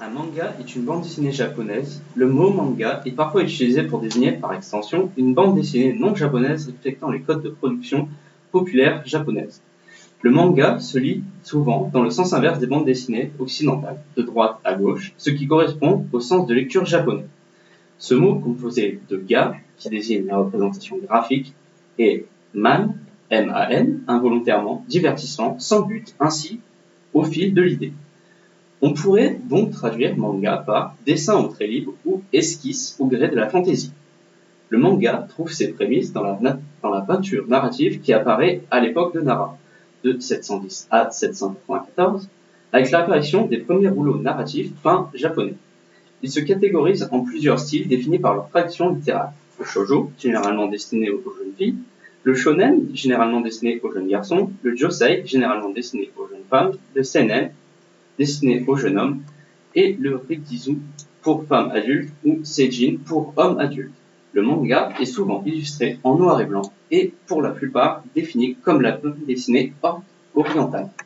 Un manga est une bande dessinée japonaise. Le mot manga est parfois utilisé pour désigner, par extension, une bande dessinée non japonaise respectant les codes de production populaires japonaises. Le manga se lit souvent dans le sens inverse des bandes dessinées occidentales, de droite à gauche, ce qui correspond au sens de lecture japonais. Ce mot composé de ga, qui désigne la représentation graphique, et man, M-A-N, involontairement, divertissement, sans but, ainsi, au fil de l'idée. On pourrait donc traduire manga par dessin au trait libre ou esquisse au gré de la fantaisie. Le manga trouve ses prémices dans la, peinture narrative qui apparaît à l'époque de Nara, de 710 à 794, avec l'apparition des premiers rouleaux narratifs peints japonais. Ils se catégorisent en plusieurs styles définis par leur tradition littéraire. Le shoujo, généralement destiné aux jeunes filles, le shonen, généralement destiné aux jeunes garçons, le josei, généralement destiné aux jeunes femmes, le seinen, destiné aux jeunes hommes, et le rikizu pour femmes adultes ou seijin pour hommes adultes. Le manga est souvent illustré en noir et blanc et pour la plupart défini comme la bande dessinée orientale.